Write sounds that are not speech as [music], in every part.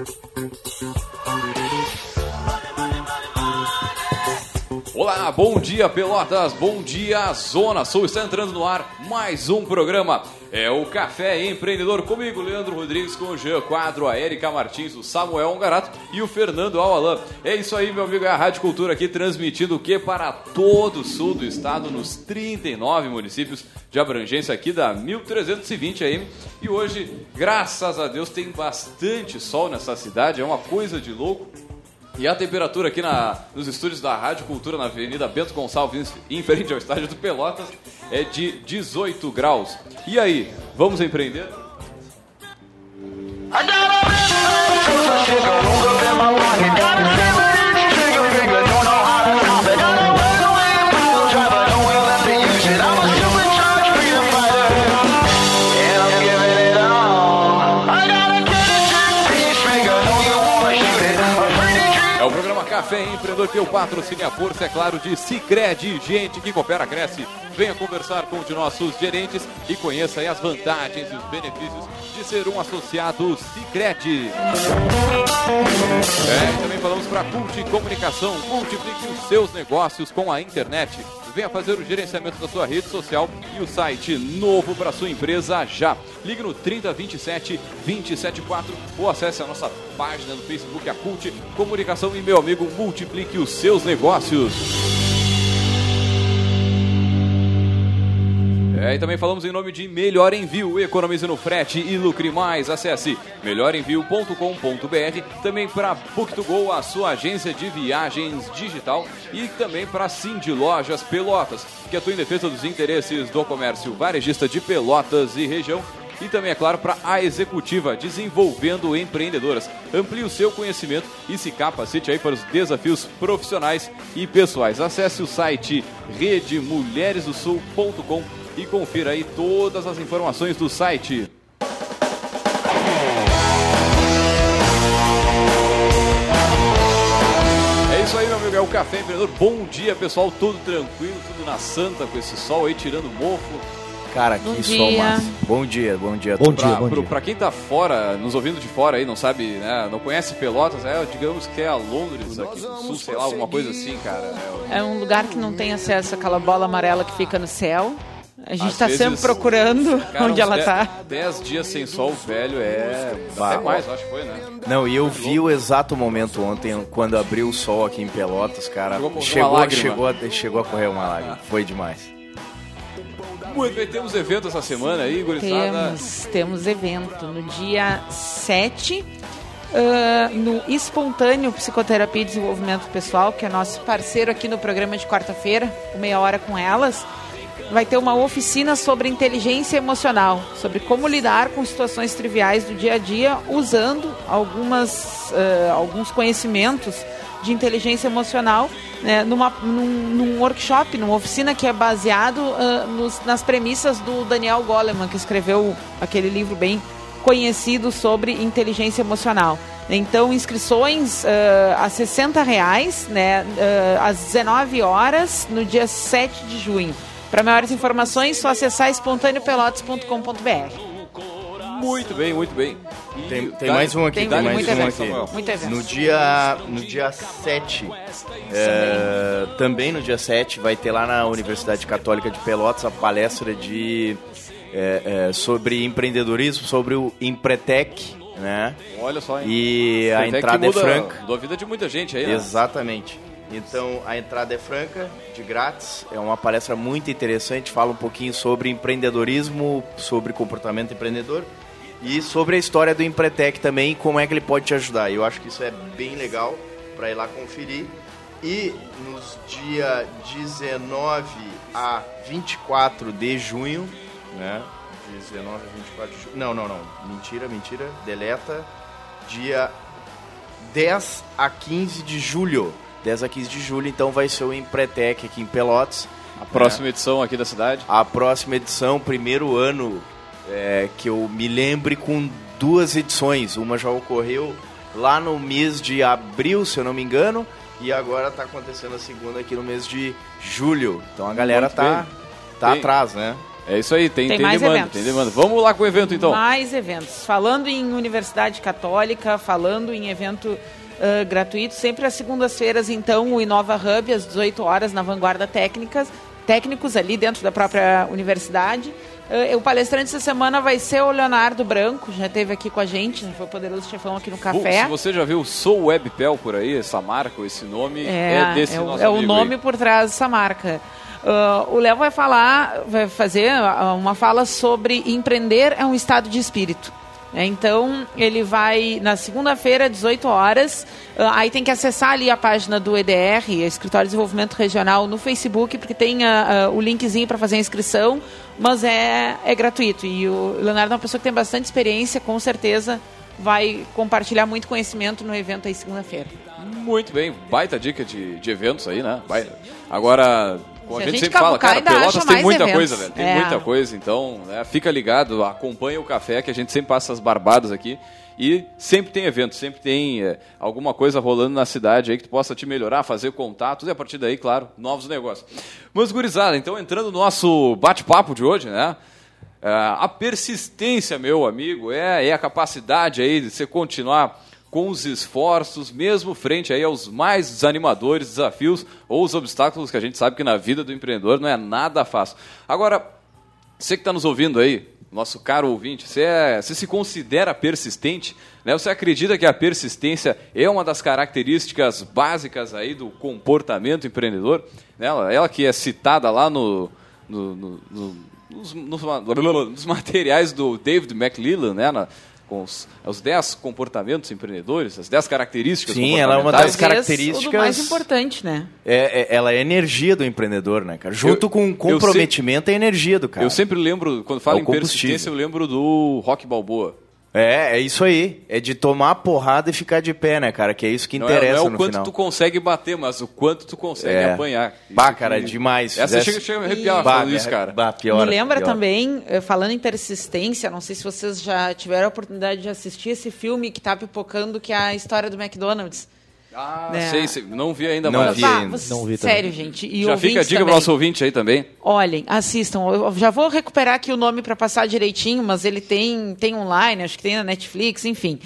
Thank you. Olá, bom dia Pelotas, bom dia Zona Sul. Está entrando no ar mais um programa. É o Café Empreendedor comigo, Leandro Rodrigues, com o Jean Quadro, a Erika Martins, o Samuel Ongarato e o Fernando Alalan. É isso aí, meu amigo, é a Rádio Cultura aqui transmitindo o que para todo o sul do estado, nos 39 municípios de abrangência aqui da 1320 AM. E hoje, graças a Deus, tem bastante sol nessa cidade, é uma coisa de louco. E a temperatura aqui na, nos estúdios da Rádio Cultura, na Avenida Bento Gonçalves, em frente ao estádio do Pelotas, é de 18 graus. E aí, vamos empreender? É Café Empreendedor que o patrocínio a força, é claro, de Cicred, gente que coopera, cresce. Venha conversar com um de nossos gerentes e conheça as vantagens e os benefícios de ser um associado Cicred. É, também falamos para Cult Comunicação, multiplique os seus negócios com a internet. Venha fazer o gerenciamento da sua rede social e o site novo para sua empresa já. Ligue no 3027 274 ou acesse a nossa página no Facebook, a Cult Comunicação e meu amigo, multiplique os seus negócios. É, e também falamos em nome de Melhor Envio, economize no frete e lucre mais. Acesse melhorenvio.com.br, também para Book2Go, a sua agência de viagens digital e também para Cindy Lojas Pelotas, que atua em defesa dos interesses do comércio varejista de Pelotas e região. E também, é claro, para a Executiva, desenvolvendo empreendedoras. Amplie o seu conhecimento e se capacite aí para os desafios profissionais e pessoais. Acesse o site redemulheresdosul.com e confira aí todas as informações do site. É isso aí, meu amigo, é o Café Empreendedor. Bom dia, pessoal, tudo tranquilo, tudo na santa com esse sol aí, tirando mofo. Cara, Bom que dia. sol massa. Bom dia, bom dia. a Bom todos. dia, Pra, bom pro- dia. pra quem tá fora, nos ouvindo de fora aí, não sabe, né, não conhece Pelotas, é, digamos que é a Londres aqui do sul, sei lá, alguma coisa assim, cara. É, É um lugar que não tem acesso àquela bola amarela que fica no céu. A gente Às está vezes- sempre procurando cara, onde ela está. Dez dias sem sol, velho, é... Bah, Até mais, acho que foi, né? Não, e eu vi o exato momento ontem, quando abriu o sol aqui em Pelotas, cara. Chegou a correr uma Chegou, lágrima. chegou, a, chegou a correr uma lágrima. Foi demais. Muito bem, temos evento essa semana aí, gurizada. Temos, temos evento no dia 7, ah, no Espontâneo Psicoterapia e Desenvolvimento Pessoal, que é nosso parceiro aqui no programa de quarta-feira, o Meia Hora com Elas. Vai ter uma oficina sobre inteligência emocional, sobre como lidar com situações triviais do dia a dia, usando algumas, ah, alguns conhecimentos de inteligência emocional né, numa, num, num workshop, numa oficina que é baseado ah, nos- nas premissas do Daniel Goleman, que escreveu aquele livro bem conhecido sobre inteligência emocional. Então, inscrições ah, a 60 reais, né, ah, às 19 horas, no dia 7 de junho. Para maiores informações, só acessar espontâneopelotas.com.br. Muito bem, muito bem. E Tem, tem dá- mais um aqui, Tem tem, mais muito um evento, aqui. Samuel. Muito evento. No dia, no dia 7, é, também no dia 7, vai ter lá na Universidade Católica de Pelotas a palestra de, é, é, sobre empreendedorismo, sobre o Empretec, né? Olha só, hein? E a entrada é franca. Mudou a vida de muita gente aí, né? Exatamente. Então a entrada é franca, de grátis. É uma palestra muito interessante. Fala um pouquinho sobre empreendedorismo, sobre comportamento empreendedor e sobre a história do Empretec também, como é que ele pode te ajudar. Eu acho que isso é bem legal para ir lá conferir. E nos dia 19 a 24 de junho, né? 19 a 24 de junho. Não, não, não. Mentira, mentira. Deleta. Dia 10 a 15 de julho. 10 a 15 de julho, então vai ser o Empretec aqui em Pelotas. A próxima edição aqui da cidade. A próxima edição, primeiro ano é, que eu me lembre com duas edições. Uma já ocorreu lá no mês de abril, se eu não me engano, e agora está acontecendo a segunda aqui no mês de julho. Então a galera Muito tá, bem. tá Bem, atrás, né? É isso aí, tem, Tem tem, mais demanda, eventos. tem demanda. Vamos lá com o evento então. Mais eventos. Falando em Universidade Católica, falando em evento ah, gratuito, sempre às segundas-feiras, então, o Inova Hub, às 18 horas, na Vanguarda Técnicas, técnicos ali dentro da própria universidade. Ah, o palestrante essa semana vai ser o Leonardo Branco, já esteve aqui com a gente, foi o poderoso chefão aqui no café. Se você já viu Sou Webpel por aí, essa marca, ou esse nome, é, É, desse é o- nosso é o nome aí. por trás dessa marca. Ah, o Léo vai falar, vai fazer uma fala sobre empreender é um estado de espírito. É, então, ele vai na segunda-feira, 18 horas. ah, aí tem que acessar ali a página do EDR, Escritório de Desenvolvimento Regional, no Facebook, porque tem ah, ah, o linkzinho para fazer a inscrição, mas é, é gratuito. E o Leonardo é uma pessoa que tem bastante experiência, com certeza vai compartilhar muito conhecimento no evento aí segunda-feira. Muito bem, baita dica de, de eventos aí, né? Baita. Agora, a gente, gente sempre fala, cara, Pelotas tem muita eventos. coisa, velho. Tem É. muita coisa, então né, fica ligado, acompanha o café que a gente sempre passa as barbadas aqui. E sempre tem evento, sempre tem é, alguma coisa rolando na cidade aí que tu possa te melhorar, fazer contatos e a partir daí, claro, novos negócios. Mas, gurizada, então entrando no nosso bate-papo de hoje, né? É, a persistência, meu amigo, é, é a capacidade aí de você continuar com os esforços, mesmo frente aí aos mais desanimadores desafios ou os obstáculos que a gente sabe que na vida do empreendedor não é nada fácil. Agora, você que está nos ouvindo aí, nosso caro ouvinte, você, é- você se considera persistente? Né? Você acredita que a persistência é uma das características básicas aí do comportamento empreendedor? Né? Ela, ela que é citada lá no, no- no- no- nos, nos nos materiais do David McLellan, né? Na- com os, os 10 comportamentos empreendedores, as 10 características Sim, ela é uma das características- O mais importante, né? É, é- ela é a energia do empreendedor, né, cara? Junto Eu- com eu comprometimento é a energia do cara. Eu sempre lembro, quando falo É o em persistência, eu lembro do Rock Balboa. É, é isso aí. É de tomar a porrada e ficar de pé, né, cara? Que é isso que Não é, interessa não é o quanto final. tu consegue bater, mas o quanto tu consegue É. apanhar. Bah, cara, que- demais. Essa Fizesse- chega, chega a me arrepiar Bah, falando isso, cara. bah, pior, Me lembra pior. também, eh, falando em persistência, não sei se vocês já tiveram a oportunidade de assistir esse filme que tá pipocando, que é a história do McDonald's. Ah, É. sei, sei, não vi ainda, Não mas... vi ainda. vocês- Não vi também. sério, gente. E Já fica a dica pro também. nosso ouvinte aí também. Olhem, assistam. Eu já vou recuperar aqui o nome para passar direitinho, mas ele tem, tem online, acho que tem na Netflix, enfim.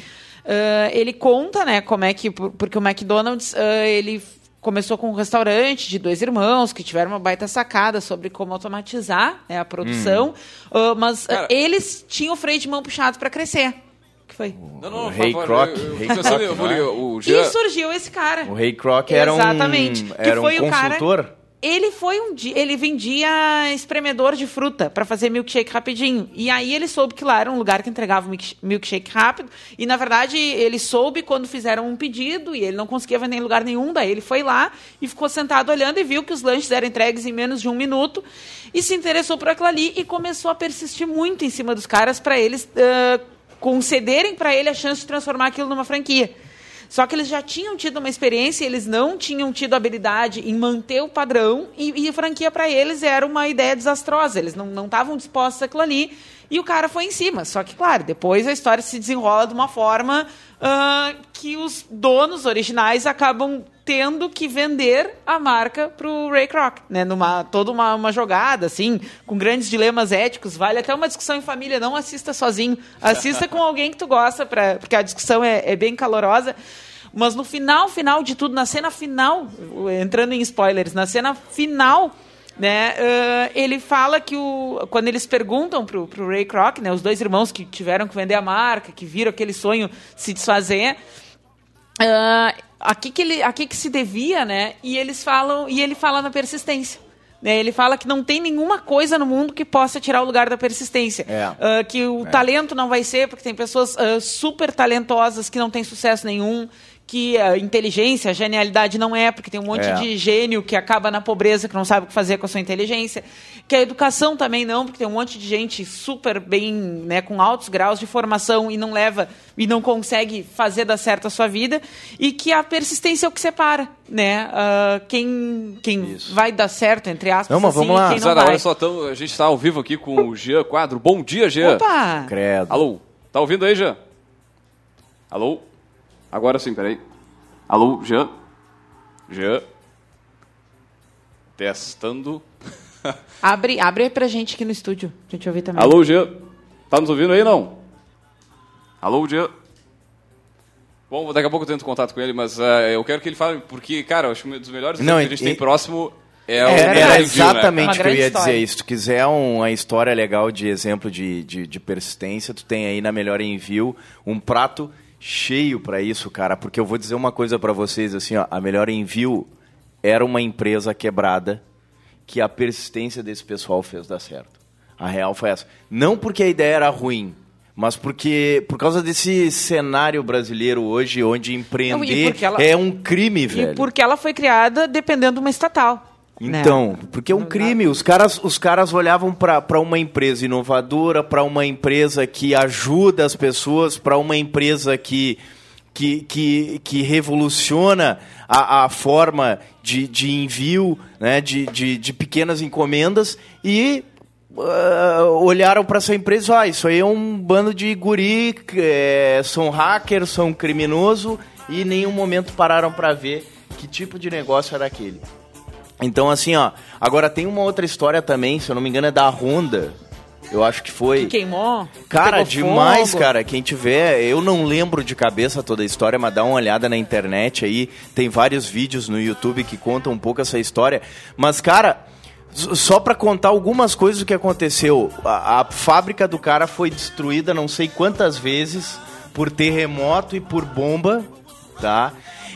Ah, ele conta, né, como é que. por- Porque o McDonald's, ah, ele começou com um restaurante de dois irmãos que tiveram uma baita sacada sobre como automatizar né, a produção, ah, mas ah, Cara- eles tinham o freio de mão puxado para crescer. O que foi? Não, não, O por Rei favor, Kroc, eu- eu Rei tô pensando, Kroc, eu vou não é? ligar, o E surgiu esse cara. O Rei Kroc era um, Exatamente. Que era um foi o cara- consultor. Ele foi um dia, ele vendia espremedor de fruta para fazer milkshake rapidinho. E aí ele soube que lá era um lugar que entregava milk- milkshake rápido. E na verdade ele soube quando fizeram um pedido e ele não conseguia vender em lugar nenhum. Daí ele foi lá e ficou sentado olhando e viu que os lanches eram entregues em menos de um minuto e se interessou por aquilo ali e começou a persistir muito em cima dos caras para eles ah, concederem para ele a chance de transformar aquilo numa franquia. Só que eles já tinham tido uma experiência, eles não tinham tido habilidade em manter o padrão e, e franquia para eles era uma ideia desastrosa. Eles não estavam dispostos àquilo ali e o cara foi em cima. Só que, claro, depois a história se desenrola de uma forma ah, que os donos originais acabam tendo que vender a marca para o Ray Kroc, né? Numa toda uma, uma jogada assim, com grandes dilemas éticos. Vale até uma discussão em família. Não assista sozinho, assista com alguém que tu gosta, pra, porque a discussão é, é bem calorosa. Mas no final, final de tudo, na cena final, entrando em spoilers, na cena final, né, ãh, ele fala que o, quando eles perguntam pro, pro Ray Kroc, né, os dois irmãos que tiveram que vender a marca, que viram aquele sonho se desfazer, ah, a que ele, a que se devia, né? E eles falam, e ele fala na persistência. Né? Ele fala que não tem nenhuma coisa no mundo que possa tirar o lugar da persistência. É. Ah, que o talento não vai ser, porque tem pessoas super talentosas que não têm sucesso nenhum, que a inteligência, a genialidade não é, porque tem um monte É. de gênio que acaba na pobreza, que não sabe o que fazer com a sua inteligência. Que a educação também não, porque tem um monte de gente super bem, né, com altos graus de formação e não leva e não consegue fazer dar certo a sua vida. E que a persistência é o que separa, né? Ah, quem quem Isso. vai dar certo, entre aspas, Não, mas assim, vamos lá. e quem não Gurizada, vai. olha só, tamo- a gente está ao vivo aqui com o Jean Quadro. Bom dia, Jean. Opa! Credo. Alô, tá ouvindo aí, Jean? Alô? Agora sim, peraí. Alô, Jean? Jean? Testando. [laughs] Abre, abre pra gente aqui no estúdio, pra gente ouvir também. Alô, Jean. Tá nos ouvindo aí, não? Alô, Jean. Bom, daqui a pouco eu tento contato com ele, mas eh, eu quero que ele fale, porque, cara, eu acho que um dos melhores Não, que a gente e- tem próximo é É, era né? exatamente Uma o que eu ia história. dizer. Se tu quiser uma história legal de exemplo de, de, de persistência, tu tem aí na Melhor Envio um prato cheio para isso, cara. Porque eu vou dizer uma coisa para vocês, assim, ó, a Melhor Envio era uma empresa quebrada que a persistência desse pessoal fez dar certo. A real foi essa. Não porque a ideia era ruim, mas porque por causa desse cenário brasileiro hoje, onde empreender porque ela- é um crime, velho. E porque ela foi criada dependendo de uma estatal. Né? Então, porque é um crime. Os caras, os caras olhavam para uma empresa inovadora, para uma empresa que ajuda as pessoas, para uma empresa que, que, que, que revoluciona a, a forma de, de envio né, de, de, de pequenas encomendas e ah, olharam para essa empresa, ah, isso aí é um bando de guri, é, são hackers, são criminoso e em nenhum momento pararam para ver que tipo de negócio era aquele. Então, assim, ó. Agora tem uma outra história também, se eu não me engano, é da Honda. Eu acho que foi. Que queimou. Cara, demais, fogo. cara. Quem tiver, eu não lembro de cabeça toda a história, mas dá uma olhada na internet aí. Tem vários vídeos no YouTube que contam um pouco essa história. Mas, cara, só pra contar algumas coisas do que aconteceu. A, a fábrica do cara foi destruída não sei quantas vezes por terremoto e por bomba, tá?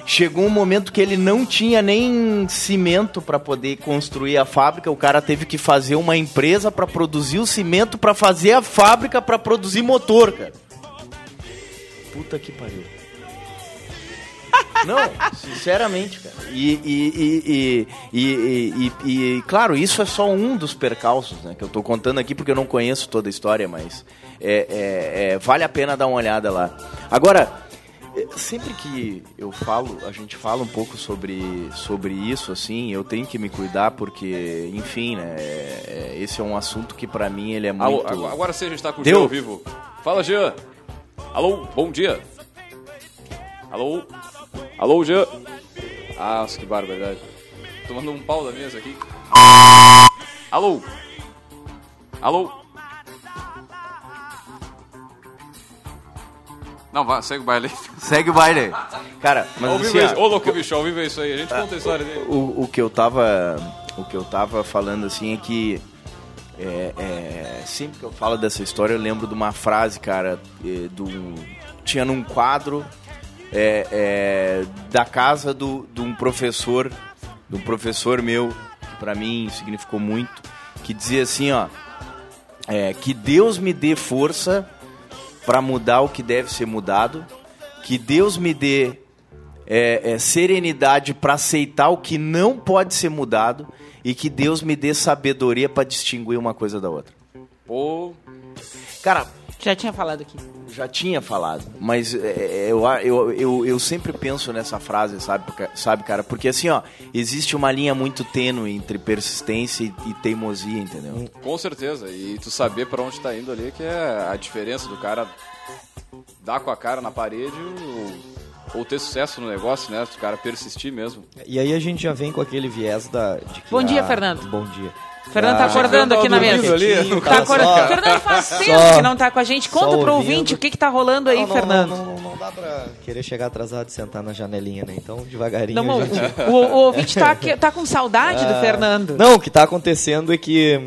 Chegou um momento que ele não tinha nem cimento para poder construir a fábrica. O cara teve que fazer uma empresa para produzir o cimento para fazer a fábrica para produzir motor, cara. Puta que pariu. Não, sinceramente, cara. E, e, e, e, claro, isso é só um dos percalços, né? Que eu tô contando aqui porque eu não conheço toda a história, mas é, é- é, vale a pena dar uma olhada lá. Agora, sempre que eu falo, a gente fala um pouco sobre, sobre isso, assim, eu tenho que me cuidar porque, enfim, né? é- é- esse é um assunto que pra mim ele é Alô, muito. agora- agora sim a gente tá com o Deu? Jean ao vivo. Fala, Jean. Alô, bom dia. Alô? Alô, Jean. Ah, que barbaridade. Tomando um pau da mesa aqui. Alô? Alô? Não, vá, segue o baile. [laughs] Segue o baile. Cara, mas Ao assim, ó, Ô, louco, bicho, ao vivo é isso aí. A gente conta a história dele. o, o que eu tava o que eu tava falando assim é que é, é, sempre que eu falo dessa história eu lembro de uma frase cara do tinha num quadro é, é, da casa do, de um professor de um professor meu que para mim significou muito que dizia assim ó é, que Deus me dê força para mudar o que deve ser mudado. Que Deus me dê é, é, serenidade para aceitar o que não pode ser mudado. E que Deus me dê sabedoria para distinguir uma coisa da outra. Pô, Cara, Já tinha falado aqui. já tinha falado, mas é, eu, eu, eu, eu sempre penso nessa frase, sabe, sabe, cara? Porque assim, ó, existe uma linha muito tênue entre persistência e, e teimosia, entendeu? com certeza. E tu saber pra onde tá indo ali, que é a diferença do cara dar com a cara na parede ou, ou ter sucesso no negócio, né? Se o cara persistir mesmo. E aí a gente já vem com aquele viés da. de que Bom dia, a- Fernando. Bom dia. Fernando tá Ah, acordando aqui na mesa. ali, Tá Tá acordando. Fernando faz tempo só- que não tá com a gente. Conta pro ouvinte o que que tá rolando aí, Não, não, Fernando. Não, não, não dá pra querer chegar atrasado e sentar na janelinha, né? Então, devagarinho. Não, o, gente... o- o ouvinte tá, tá com saudade do Fernando. Não, o que tá acontecendo é que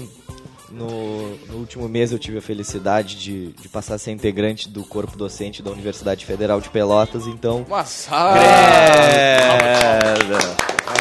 no, no último mês eu tive a felicidade de, de passar a ser integrante do corpo docente da Universidade Federal de Pelotas, então Mas,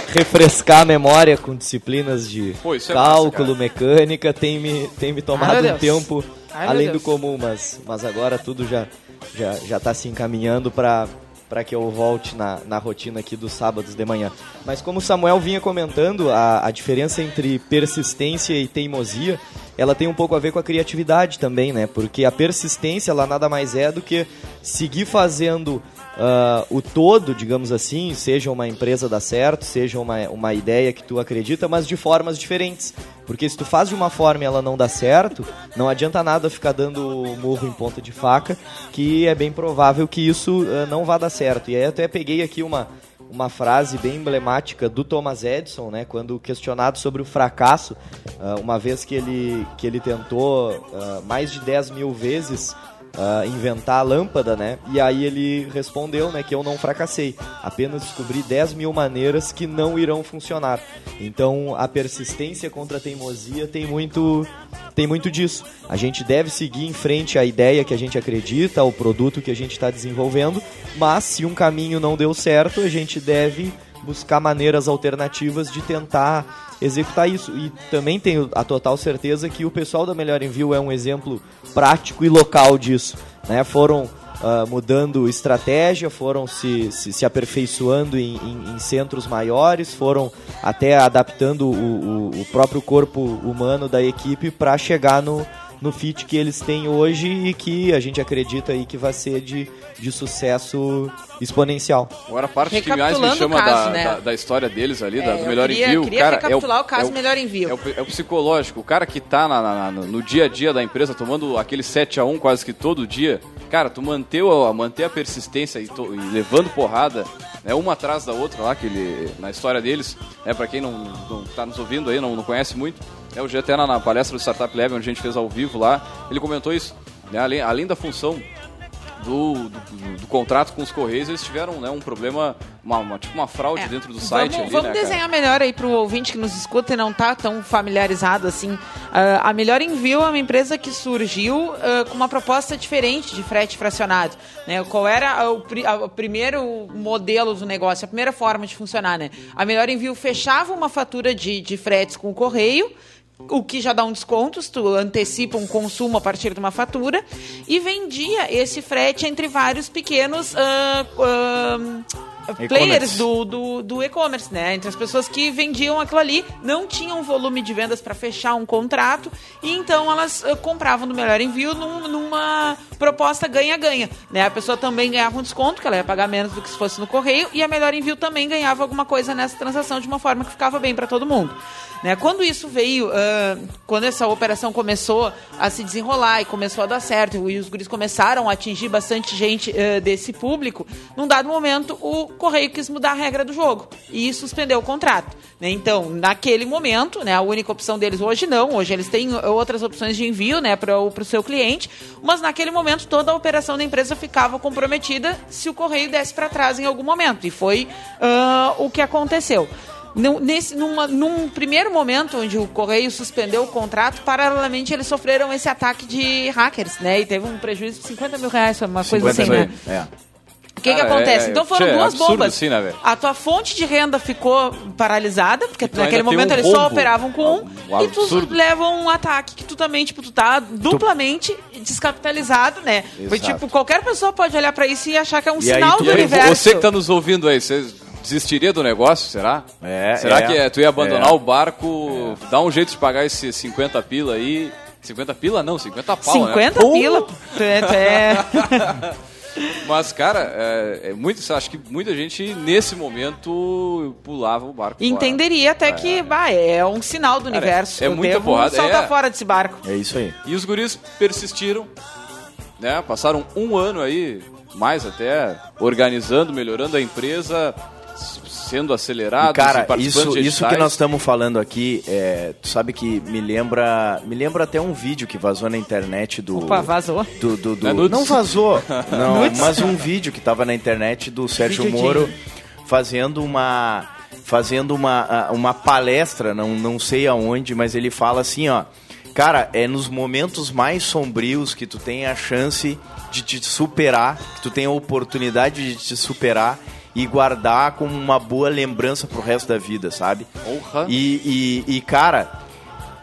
refrescar a memória com disciplinas de Pô, é cálculo, massa, mecânica, tem me, tem me Ai, tomado meu um tempo Ai, além do comum, mas, mas agora tudo já, já, já tá se encaminhando para para que eu volte na, na rotina aqui dos sábados de manhã. Mas como o Samuel vinha comentando, a, a diferença entre persistência e teimosia, ela tem um pouco a ver com a criatividade também, né? Porque a persistência, ela nada mais é do que seguir fazendo ah, o todo, digamos assim, seja uma empresa dar certo, seja uma, uma ideia que tu acredita, mas de formas diferentes. Porque se tu faz de uma forma e ela não dá certo, não adianta nada ficar dando murro em ponta de faca, que é bem provável que isso ah, não vá dar certo. E aí até peguei aqui uma, uma frase bem emblemática do Thomas Edison, né, quando questionado sobre o fracasso, uh, uma vez que ele, que ele tentou uh, mais de 10 mil vezes uh, inventar a lâmpada, né? E aí ele respondeu, né, que eu não fracassei. Apenas descobri 10 mil maneiras que não irão funcionar. Então a persistência contra a teimosia tem muito, tem muito disso. A gente deve seguir em frente à ideia que a gente acredita, ao produto que a gente está desenvolvendo, mas se um caminho não deu certo, a gente deve buscar maneiras alternativas de tentar executar isso. E também tenho a total certeza que o pessoal da Melhor Envio é um exemplo prático e local disso. Né? Foram uh, mudando estratégia, foram se, se, se aperfeiçoando em, em, em, centros maiores, foram até adaptando o, o, o próprio corpo humano da equipe para chegar no, no fit que eles têm hoje e que a gente acredita aí que vai ser de, de sucesso exponencial. Agora a parte que mais me chama caso, da, né? da, da, história deles ali, é, da, do melhor queria, envio. Queria cara, recapitular é o, o caso é o, melhor envio. É o, é o, psicológico, o cara que tá na, na, no dia a dia da empresa tomando aquele 7 a 1 quase que todo dia, cara, tu manteu a, manter a persistência e, to, e levando porrada, né, uma atrás da outra lá, que ele, na história deles, é né, para quem não, não tá nos ouvindo aí, não, não conhece muito, é, o até na, na palestra do Startup Lab, onde a gente fez ao vivo lá, ele comentou isso. Né, além, além da função do, do, do, contrato com os Correios, eles tiveram né, um problema, uma, uma, tipo uma fraude é, dentro do site vamos, ali, Vamos né, desenhar cara? melhor aí para o ouvinte que nos escuta e não está tão familiarizado assim. Uh, a Melhor Envio é uma empresa que surgiu uh, com uma proposta diferente de frete fracionado. Né? Qual era o, o, primeiro modelo do negócio, a primeira forma de funcionar? Né? A Melhor Envio fechava uma fatura de, de fretes com o correio, o que já dá um desconto, se tu antecipa um consumo a partir de uma fatura, e vendia esse frete entre vários pequenos uh, uh, players do, do, do e-commerce, né? Entre as pessoas que vendiam aquilo ali, não tinham volume de vendas para fechar um contrato, e então elas uh, compravam no melhor envio num, numa proposta ganha-ganha, né? A pessoa também ganhava um desconto, que ela ia pagar menos do que se fosse no correio, e a melhor envio também ganhava alguma coisa nessa transação de uma forma que ficava bem para todo mundo. Né? Quando isso veio, uh, quando essa operação começou a se desenrolar e começou a dar certo, e os guris começaram a atingir bastante gente uh, desse público, num dado momento o Correio quis mudar a regra do jogo e suspendeu o contrato. Né? Então, naquele momento, né, a única opção deles hoje não, hoje eles têm outras opções de envio né, para o seu cliente, mas naquele momento toda a operação da empresa ficava comprometida se o Correio desse para trás em algum momento. E foi uh, o que aconteceu. Nesse, numa, num primeiro momento onde o Correio suspendeu o contrato, paralelamente eles sofreram esse ataque de hackers, né? E teve um prejuízo de 50 mil reais, uma coisa assim, né? É. O que, que acontece? É, então foram tchê, duas bombas. Assim, né, a tua fonte de renda ficou paralisada, porque então naquele momento um eles só operavam com um, um e tu leva um ataque que tu também, tipo, tu tá duplamente tu... descapitalizado, né? Foi tipo, qualquer pessoa pode olhar para isso e achar que é um e sinal do universo. Você que tá nos ouvindo aí, vocês desistiria do negócio, será? É, será é, que é, tu ia abandonar é. o barco, é. dar um jeito de pagar esses 50 pila aí? 50 pila não, 50 pau, 50 né? pila? É. [laughs] Mas, cara, é, é muito, acho que muita gente nesse momento pulava o barco. Entenderia fora. até que bah, é um sinal do cara, universo. É, muita porrada. Saltar é, fora desse barco. É isso aí. E os guris persistiram, né? Passaram um ano aí, mais até, organizando, melhorando a empresa sendo acelerado. Cara, isso, isso que nós estamos falando aqui, é, tu sabe que me lembra, me lembra até um vídeo que vazou na internet do. Opa, vazou. Do, do, do não, é não, vazou, [laughs] não, mas um vídeo que estava na internet do Sérgio Moro fazendo uma fazendo uma, uma palestra, não, não sei aonde, mas ele fala assim, ó. Cara, é nos momentos mais sombrios que tu tem a chance de te superar, que tu tem a oportunidade de te superar e guardar como uma boa lembrança pro resto da vida, sabe? Honra. E, e, e, cara,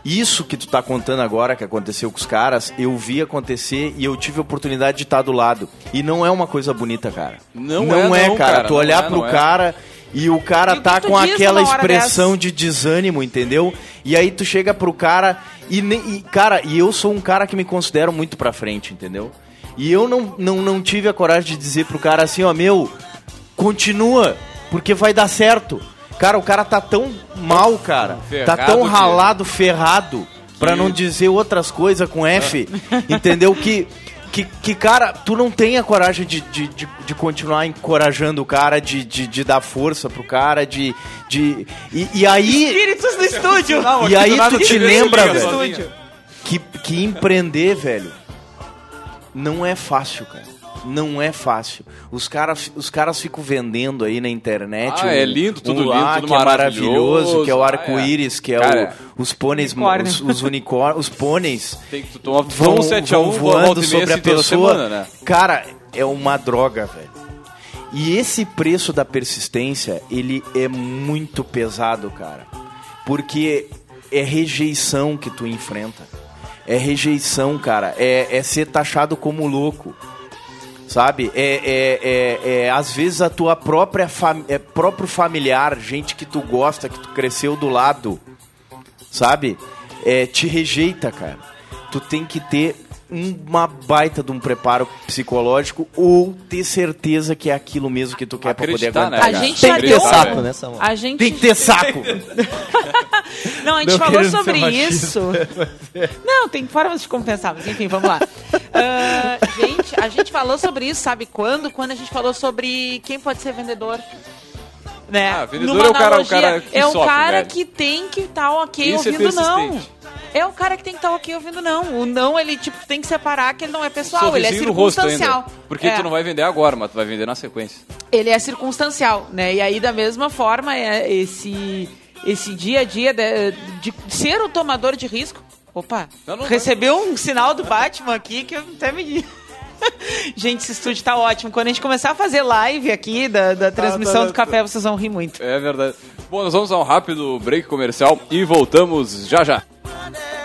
isso que tu tá contando agora, que aconteceu com os caras, eu vi acontecer e eu tive a oportunidade de estar tá do lado. E não é uma coisa bonita, cara. Não, não é, é não, cara. Tu olhar é, pro é. cara e o cara e tá com aquela expressão dessa? de desânimo, entendeu? E aí tu chega pro cara e, e, cara, e eu sou um cara que me considero muito pra frente, entendeu? E eu não, não, não tive a coragem de dizer pro cara assim, ó, meu, Continua, porque vai dar certo. Cara, o cara tá tão mal, cara. Ferrado tá tão ralado, ferrado, para não dizer outras coisas com F, [laughs] entendeu? Que que, que, cara, tu não tem a coragem de, de, de, de continuar encorajando o cara, de, de, de, dar força pro cara, de. de e, e aí. Espíritos no estúdio! Não, e aí tu te lembra, velho, que, que empreender, velho, não é fácil, cara não é fácil. Os caras, os caras ficam vendendo aí na internet. Ah, um, é lindo, tudo lá, lindo, tudo que é maravilhoso, que é o arco-íris, que é cara, o, os pôneis, os, os unicórnios, os pôneis [laughs] tem que tomar vão, 7 a 1, vão voando sobre a pessoa. Semana, né? Cara, é uma droga, velho. E esse preço da persistência, ele é muito pesado, cara. Porque é rejeição que tu enfrenta. É rejeição, cara. É, é ser taxado como louco sabe? É, é, é, é, às vezes a tua própria fam é, próprio familiar, gente que tu gosta, que tu cresceu do lado, sabe? É, te rejeita, cara. Tu tem que ter uma baita de um preparo psicológico ou ter certeza que é aquilo mesmo que tu quer para poder aguentar. Né, a gente tem que ter saco, né, Samuel? A gente... Tem que ter saco. Não, a gente Não falou sobre isso. [laughs] Não, tem formas de compensar, mas enfim, vamos lá. Uh, gente, a gente falou sobre isso, sabe quando? Quando a gente falou sobre quem pode ser vendedor né? Ah, vendedor Numa é o cara, o cara que É o sofre, cara velho. que tem que estar tá ok Isso é ouvindo não. É o cara que tem que estar tá ok ouvindo não. O não, ele tipo tem que separar que ele não é pessoal, ele é circunstancial. ainda. Porque É. tu não vai vender agora, mas tu vai vender na sequência. Ele é circunstancial, né? E aí da mesma forma é esse esse dia a dia de, de ser o tomador de risco. Opa, Não, não, recebeu um sinal do Batman aqui que eu até me [laughs] Gente, esse estúdio tá ótimo. Quando a gente começar a fazer live aqui da, da transmissão tá, do café, vocês vão rir muito. É verdade. Bom, nós vamos a um rápido break comercial e voltamos já já. running.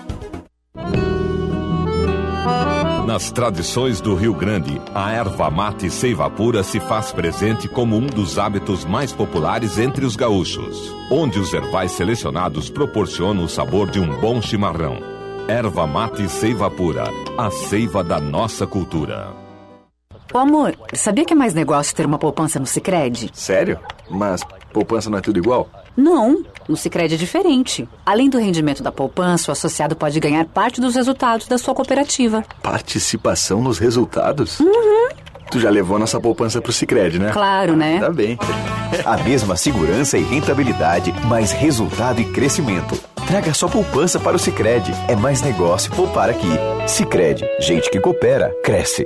Nas tradições do Rio Grande, a erva mate seiva pura se faz presente como um dos hábitos mais populares entre os gaúchos, onde os ervais selecionados proporcionam o sabor de um bom chimarrão. Erva mate seiva pura, a seiva da nossa cultura. Ô amor, sabia que é mais negócio ter uma poupança no Sicredi? Sério? Mas poupança não é tudo igual? Não, no Sicredi é diferente. Além do rendimento da poupança, o associado pode ganhar parte dos resultados da sua cooperativa. Participação nos resultados? Uhum. Tu já levou nossa poupança pro Sicredi, né? Claro, né? Tá bem. A mesma segurança e rentabilidade, mais resultado e crescimento. Traga sua poupança para o Sicredi. É mais negócio poupar aqui. Sicredi, gente que coopera, cresce.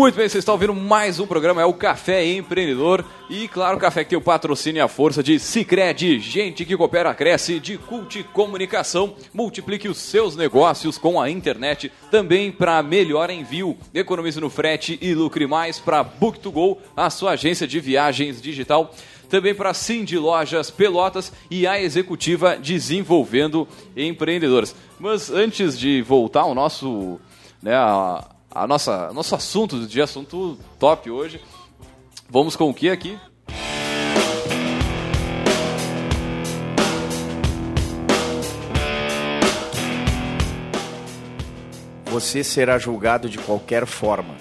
Muito bem, vocês estão ouvindo mais um programa, é o Café Empreendedor. E claro, o café que tem o patrocínio e a força de Cicred, gente que coopera, cresce, de Cult Comunicação. Multiplique os seus negócios com a internet, também para melhor envio. Economize no frete e lucre mais para Book2Go, a sua agência de viagens digital também para Cindy Lojas Pelotas e a Executiva Desenvolvendo Empreendedores. Mas antes de voltar ao nosso, né, a, a nossa nosso assunto do dia, assunto top hoje, Vamos com o que aqui? Você será julgado de qualquer forma.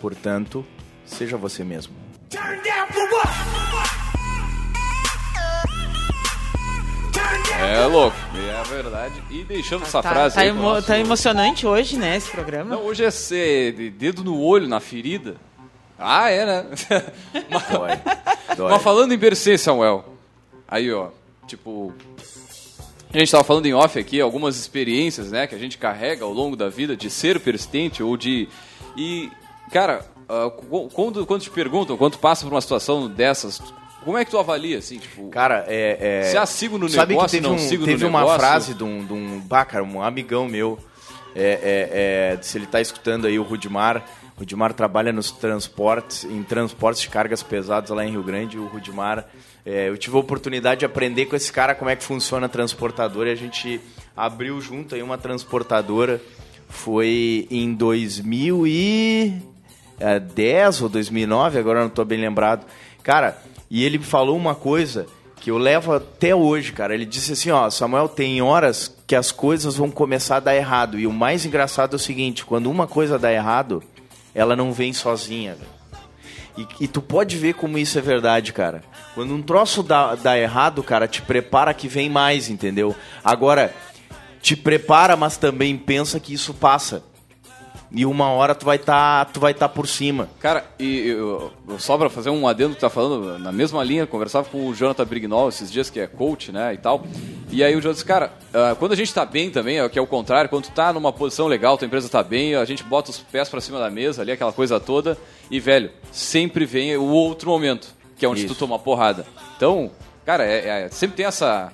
Portanto, seja você mesmo. É louco, é verdade. E deixando essa Tá, frase tá, aí emo- nosso- tá emocionante hoje, né, esse programa? Não, hoje é ser de dedo no olho, na ferida. Ah, é, né? [laughs] mas, Dói. Dói. mas falando em Bercê, Samuel. Aí, ó, tipo... A gente tava falando em off aqui, algumas experiências, né, que a gente carrega ao longo da vida de ser persistente ou de... E, cara, ah, qu- quando, quando te perguntam, quando tu passa por uma situação dessas, como é que tu avalia, assim, tipo... Cara, é. é... Se há sigo no Sabe negócio, que teve, não um, sigo no teve uma negócio? frase de um, de um. Bah, cara, um amigão meu. É, é, é, se ele tá escutando aí o Rudimar. O Rudimar trabalha nos transportes, em transportes de cargas pesadas lá em Rio Grande. O Rudimar. é, eu tive a oportunidade de aprender com esse cara como é que funciona a transportadora. E a gente abriu junto aí uma transportadora. Foi em 2010 ou 2009, agora não tô bem lembrado. Cara, e ele falou uma coisa que eu levo até hoje, cara. Ele disse assim, ó, Samuel, tem horas que as coisas vão começar a dar errado. E o mais engraçado é o seguinte, quando uma coisa dá errado, ela não vem sozinha. E, e tu pode ver como isso é verdade, cara. Quando um troço dá, dá errado, cara, te prepara que vem mais, entendeu? Agora, te prepara, mas também pensa que isso passa. E uma hora tu vai estar tu vai tá por cima. Cara, e eu, só pra fazer um adendo que tá falando, na mesma linha, conversava com o Jonathan Brignol esses dias, que é coach, né, e tal. E aí o Jonathan disse, cara, ah, quando a gente tá bem também, é que é o contrário, quando tu tá numa posição legal, tua empresa tá bem, a gente bota os pés pra cima da mesa ali, aquela coisa toda, e, velho, sempre vem o outro momento, que é onde Isso. tu toma porrada. Então, cara, é- é- sempre tem essa...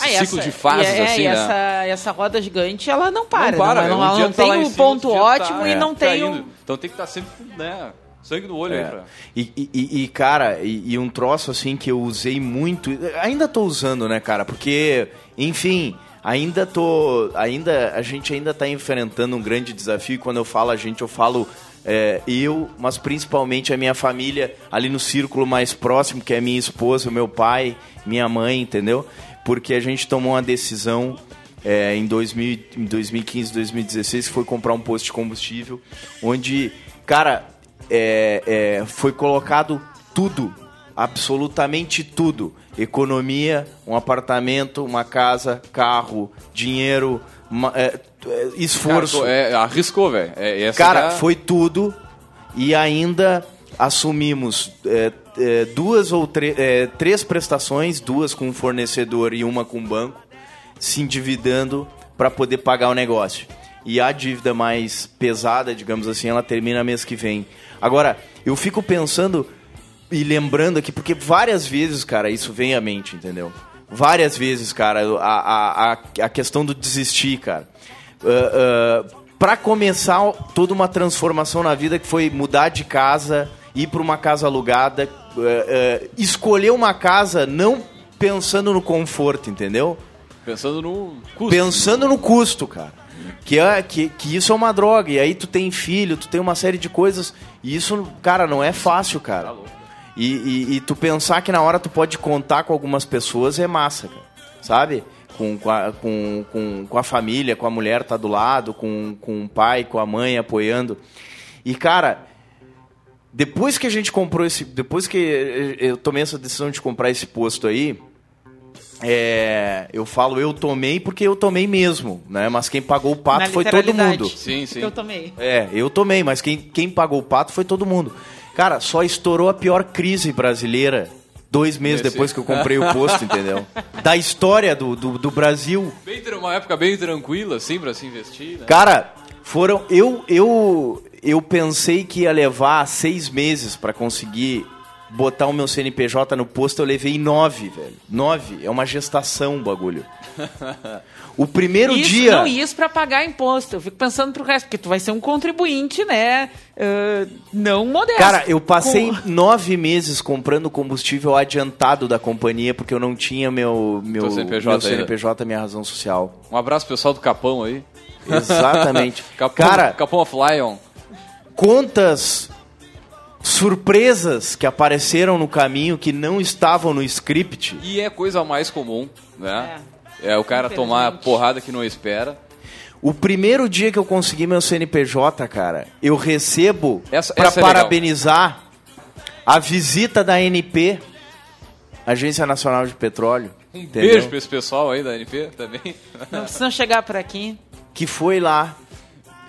Ah, e ciclo essa- de fases, e é, assim, e né? essa, essa roda gigante, ela não para. Não para, não, velho. ela Um dia não tu tá tem em um cima, ponto ótimo tá, e é, não tem um... Então tem que estar sempre, né, sangue no olho É. aí pra... E, e- e- cara, e, e um troço assim que eu usei muito, ainda tô usando, né, cara? Porque, enfim, ainda tô, ainda a gente ainda tá enfrentando um grande desafio. E quando eu falo a gente, eu falo é, eu, mas principalmente a minha família ali no círculo mais próximo, que é minha esposa, meu pai, minha mãe, entendeu? Porque a gente tomou uma decisão é, em, 2000, em 2015, 2016, que foi comprar um posto de combustível, onde, cara, é, é, foi colocado tudo, absolutamente tudo. Economia, um apartamento, uma casa, carro, dinheiro, ma- é, esforço. Cara, é, arriscou, velho. É, Cara, é foi tudo e ainda assumimos é, é, duas ou é, três prestações, duas com o fornecedor e uma com o banco, se endividando para poder pagar o negócio. E a dívida mais pesada, digamos assim, ela termina mês que vem. Agora, eu fico pensando e lembrando aqui, porque várias vezes, cara, isso vem à mente, entendeu? Várias vezes, cara, a, a, a, questão do desistir, cara. Uh, uh, para começar toda uma transformação na vida que foi mudar de casa, ir para uma casa alugada, uh, uh, escolher uma casa não pensando no conforto, entendeu? Pensando no custo. Pensando no custo, cara. Que, é, que, que isso é uma droga. E aí tu tem filho, tu tem uma série de coisas. E isso, cara, não é fácil, cara. E, e, e tu pensar que na hora tu pode contar com algumas pessoas é massa, cara. Sabe? Com, com, a, com, com, com a família, com a mulher tá do lado, com, com o pai, com a mãe apoiando. E, cara, depois que a gente comprou esse. Depois que eu tomei essa decisão de comprar esse posto aí, é, eu falo eu tomei porque eu tomei mesmo, né? Mas quem pagou o pato Na foi todo mundo. Sim, sim. Eu tomei. É, eu tomei, mas quem, quem pagou o pato foi todo mundo. Cara, só estourou a pior crise brasileira dois meses Esse. depois que eu comprei o posto, entendeu? [laughs] Da história do, do, do Brasil. Bem, uma época bem tranquila, assim, pra se investir, né? Cara, foram. Eu, eu, eu pensei que ia levar seis meses pra conseguir botar o meu CNPJ no posto, eu levei nove, velho. Nove. É uma gestação o bagulho. [laughs] O primeiro isso, dia. Não, isso pra pagar imposto. Eu fico pensando pro resto, porque tu vai ser um contribuinte, né? ah, não modesto. Cara, eu passei Com- [laughs] nove meses comprando combustível adiantado da companhia porque eu não tinha meu, meu, CNPJ meu. CNPJ, minha razão social. Um abraço pro pessoal do Capão aí. Exatamente. [laughs] Capão, Cara, Capão of Lion. Contas surpresas que apareceram no caminho que não estavam no script. E é coisa mais comum, né? É, o cara tomar porrada que não espera. O primeiro dia que eu consegui meu CNPJ, cara, eu recebo Essa- para é legal. parabenizar a visita da ANP, Agência Nacional de Petróleo. Um entendeu? beijo pra esse pessoal aí da NP também. Não precisam chegar por aqui. Que foi lá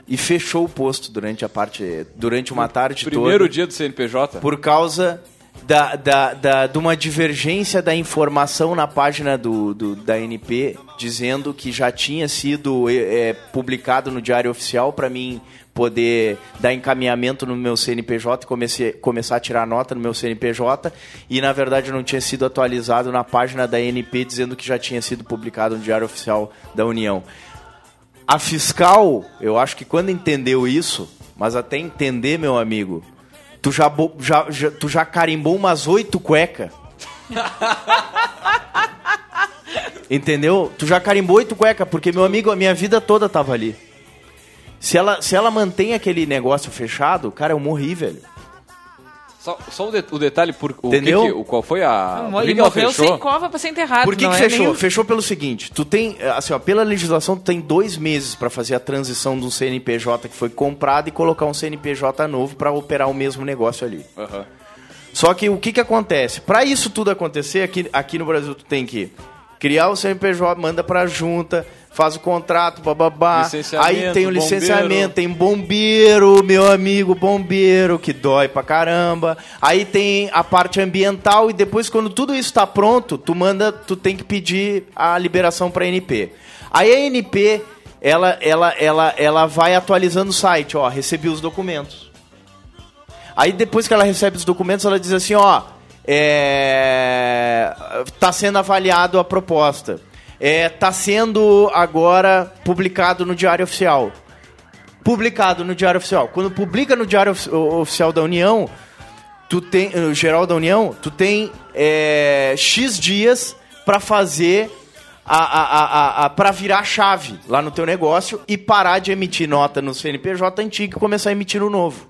e fechou o posto durante a parte, durante uma tarde Primeiro toda. dia do CNPJ. por causa da, da, da, de uma divergência da informação na página do, do- da NP, dizendo que já tinha sido é, é, publicado no Diário Oficial para mim poder dar encaminhamento no meu CNPJ e comecei, começar a tirar nota no meu CNPJ e na verdade não tinha sido atualizado na página da NP dizendo que já tinha sido publicado no Diário Oficial da União. A fiscal, eu acho que quando entendeu isso, mas até entender, meu amigo, tu já, já, já- tu já carimbou umas oito cueca. [laughs] Entendeu? Tu já carimbou oito cueca, porque, meu amigo, a minha vida toda tava ali. Se ela, se ela mantém aquele negócio fechado, cara, eu morri, velho. Só, só o, de- o detalhe, por, o Entendeu? que qual foi a. por que Ele morreu fechou? sem cova pra ser enterrado. Por que, não que é fechou? nem- Fechou pelo seguinte: tu tem, assim, ó, pela legislação, tu tem dois meses para fazer a transição do CNPJ que foi comprado e colocar um CNPJ novo para operar o mesmo negócio ali. Aham. Só que o que, que acontece? Para isso tudo acontecer, aqui, aqui no Brasil tu tem que criar o CNPJ, manda pra junta, faz o contrato, bababá. Aí tem o bombeiro. licenciamento, tem bombeiro, meu amigo, bombeiro, que dói pra caramba. Aí tem a parte ambiental e depois quando tudo isso tá pronto, tu manda, tu tem que pedir a liberação pra NP. Aí a NP, ela, ela, ela, ela vai atualizando o site, ó, recebi os documentos. Aí depois que ela recebe os documentos, ela diz assim, ó, é, tá sendo avaliado a proposta. É, tá sendo agora publicado no Diário Oficial. Publicado no Diário Oficial. Quando publica no Diário Ofi- Oficial da União, tu tem, eh, geral da União, tu tem é, X dias para fazer a, a, a, para virar chave lá no teu negócio e parar de emitir nota no CNPJ antigo e começar a emitir o novo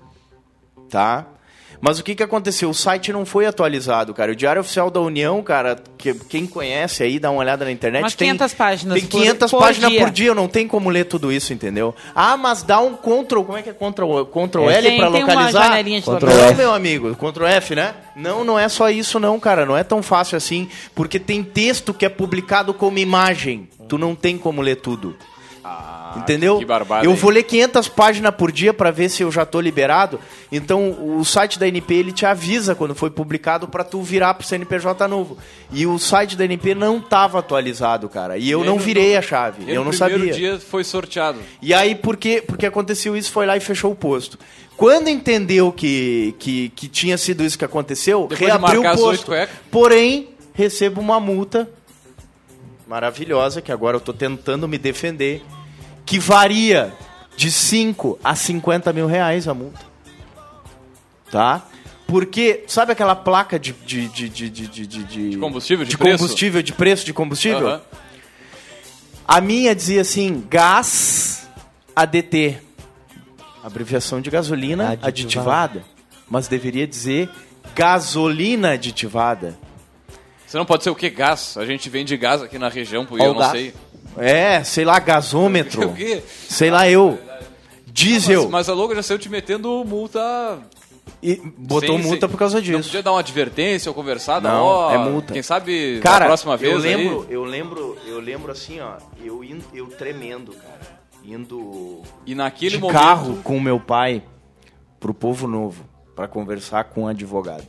tá? Mas o que que aconteceu? O site não foi atualizado, cara. O Diário Oficial da União, cara, que, quem conhece aí, dá uma olhada na internet. Umas tem 500 páginas Tem por- 500 por páginas dia. por dia, não tem como ler tudo isso, entendeu? Ah, mas dá um Ctrl, como é que é Ctrl, Ctrl L Tem- pra tem uma localizar? janelinha de Ctrl não, F. meu amigo, Ctrl F, né? Não, não é só isso não, cara. Não é tão fácil assim, porque tem texto que é publicado como imagem. Tu não tem como ler tudo. Entendeu? Ah, que barbada, eu vou ler 500 páginas por dia para ver se eu já tô liberado. Então, o site da NP ele te avisa quando foi publicado para tu virar pro CNPJ novo. E o site da NP não tava atualizado, cara. E eu E não no- virei a chave. E eu no não primeiro sabia. dia foi sorteado. E aí, porque, porque aconteceu isso, foi lá e fechou o posto. Quando entendeu que, que, que tinha sido isso que aconteceu, Depois de reabriu o posto. Porém, recebo uma multa maravilhosa, que agora eu tô tentando me defender, que varia de 5 a 50 mil reais a multa. Tá? Porque, sabe aquela placa de... De, de, de, de, de, de- De combustível, de de preço? combustível, de preço de combustível? Aham. A minha dizia assim, gás ADT. Abreviação de gasolina Aditivada. aditivada. Mas deveria dizer gasolina aditivada. Você não pode ser o que? Gás. A gente vende gás aqui na região, porque eu não gás. sei. É, sei lá, gasômetro. [laughs] O quê? sei lá eu. Diesel. Mas, mas a Logo já saiu te metendo multa. E botou sem- multa sem- por causa Não disso. podia dar uma advertência ou conversar? Não, ó, é multa. Quem sabe Cara, na próxima vez eu lembro, aí. eu lembro, eu lembro assim, ó, eu indo, eu tremendo, cara, indo E naquele de momento. carro com meu pai pro Povo Novo para conversar com um advogado.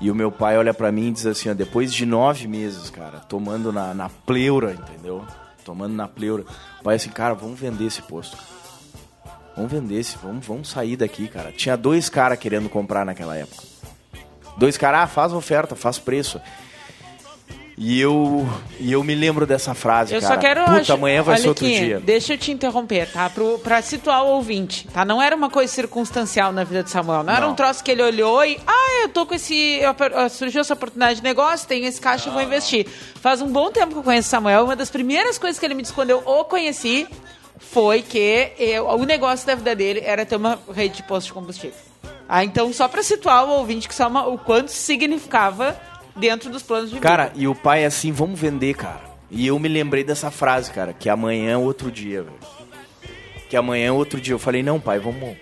E o meu pai olha pra mim e diz assim, ó, depois de nove meses, cara, tomando na, na pleura, entendeu? Tomando na pleura. O pai assim, cara, vamos vender esse posto. Vamos vender esse, vamos, vamos sair daqui, cara. Tinha dois caras querendo comprar naquela época. Dois caras, ah, faz oferta, faz preço. E eu, e eu me lembro dessa frase, Eu cara. só quero. Puta, acho- amanhã vai olha ser outro aqui, dia. Deixa eu te interromper, tá? Pro, pra situar o ouvinte, tá? Não era uma coisa circunstancial na vida de Samuel. Não, era Não. um troço que ele olhou e. Ah, eu tô com esse. ah, surgiu essa oportunidade de negócio, tem esse caixa, eu vou investir. Faz um bom tempo que eu conheço o Samuel. Uma das primeiras coisas que ele me disse quando eu o conheci foi que eu- o negócio da vida dele era ter uma rede de posto de combustível. Ah, então só para situar o ouvinte que só o quanto significava dentro dos planos de vida. Cara, e o pai é assim, vamos vender, cara. E eu me lembrei dessa frase, cara, que amanhã é outro dia, velho. Que amanhã é outro dia. Eu falei, não, pai, vamos.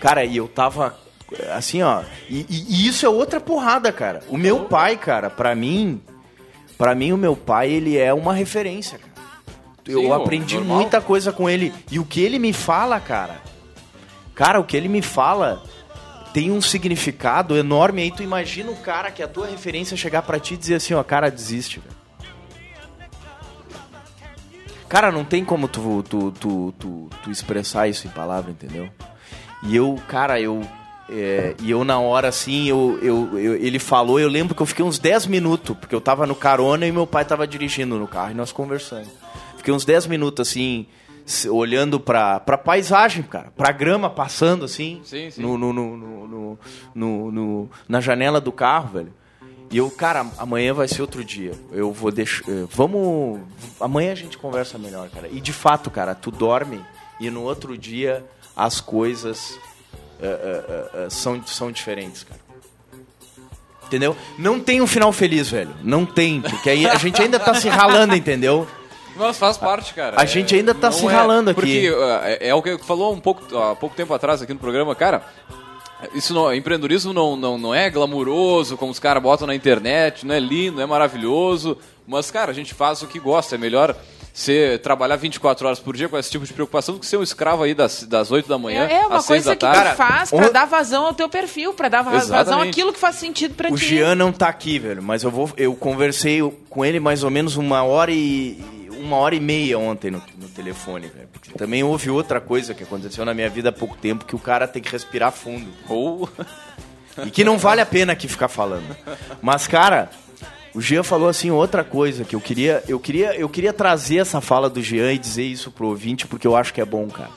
Cara, e eu tava assim, ó. E, e, e isso é outra porrada, cara. O meu pai, cara, pra mim, para mim o meu pai, ele é uma referência, cara. Eu Sim, aprendi normal. muita coisa com ele. E o que ele me fala, cara. Cara, o que ele me fala tem um significado enorme. Aí tu imagina o cara que a tua referência chegar pra ti e dizer assim, ó, cara, desiste, velho. Cara, não tem como tu, tu, tu, tu, tu expressar isso em palavra, entendeu? E eu, cara, eu. é, e eu na hora assim, eu, eu, eu- ele falou, eu lembro que eu fiquei uns 10 minutos, porque eu tava no carona e meu pai tava dirigindo no carro e nós conversando. Fiquei uns 10 minutos assim, olhando pra, pra paisagem, cara, pra grama passando assim, Sim, sim. No, no, no, no, na janela do carro, velho. E eu, cara, amanhã vai ser outro dia. Eu vou deixar. eh, Vamos. Amanhã a gente conversa melhor, cara. E de fato, cara, tu dorme e no outro dia as coisas eh, eh, eh, são, são diferentes, cara. Entendeu? Não tem um final feliz, velho. Não tem. Porque aí a gente ainda tá se ralando, entendeu? Mas faz parte, cara. A gente ainda tá se ralando aqui. Porque uh, é, é o que falou um pouco, há pouco tempo atrás aqui no programa, cara. Isso não, empreendedorismo não, não, não é glamuroso, como os caras botam na internet, não é lindo, não é maravilhoso. Mas, cara, a gente faz o que gosta. É melhor você trabalhar 24 horas por dia com esse tipo de preocupação do que ser um escravo aí das, das 8 da manhã É, é uma às 6 coisa da que tarde. tu faz pra dar vazão ao teu perfil, pra dar va- vazão Exatamente. àquilo que faz sentido pra O ti. Jean não tá aqui, velho, mas eu vou. Eu conversei com ele mais ou menos uma hora e. uma hora e meia ontem no, no telefone, velho. Porque também houve outra coisa que aconteceu na minha vida há pouco tempo que o cara tem que respirar fundo. Ou. E que não vale a pena aqui ficar falando. Mas, cara, o Jean falou assim outra coisa que eu queria, eu queria, eu queria trazer essa fala do Jean e dizer isso pro ouvinte porque eu acho que é bom, cara.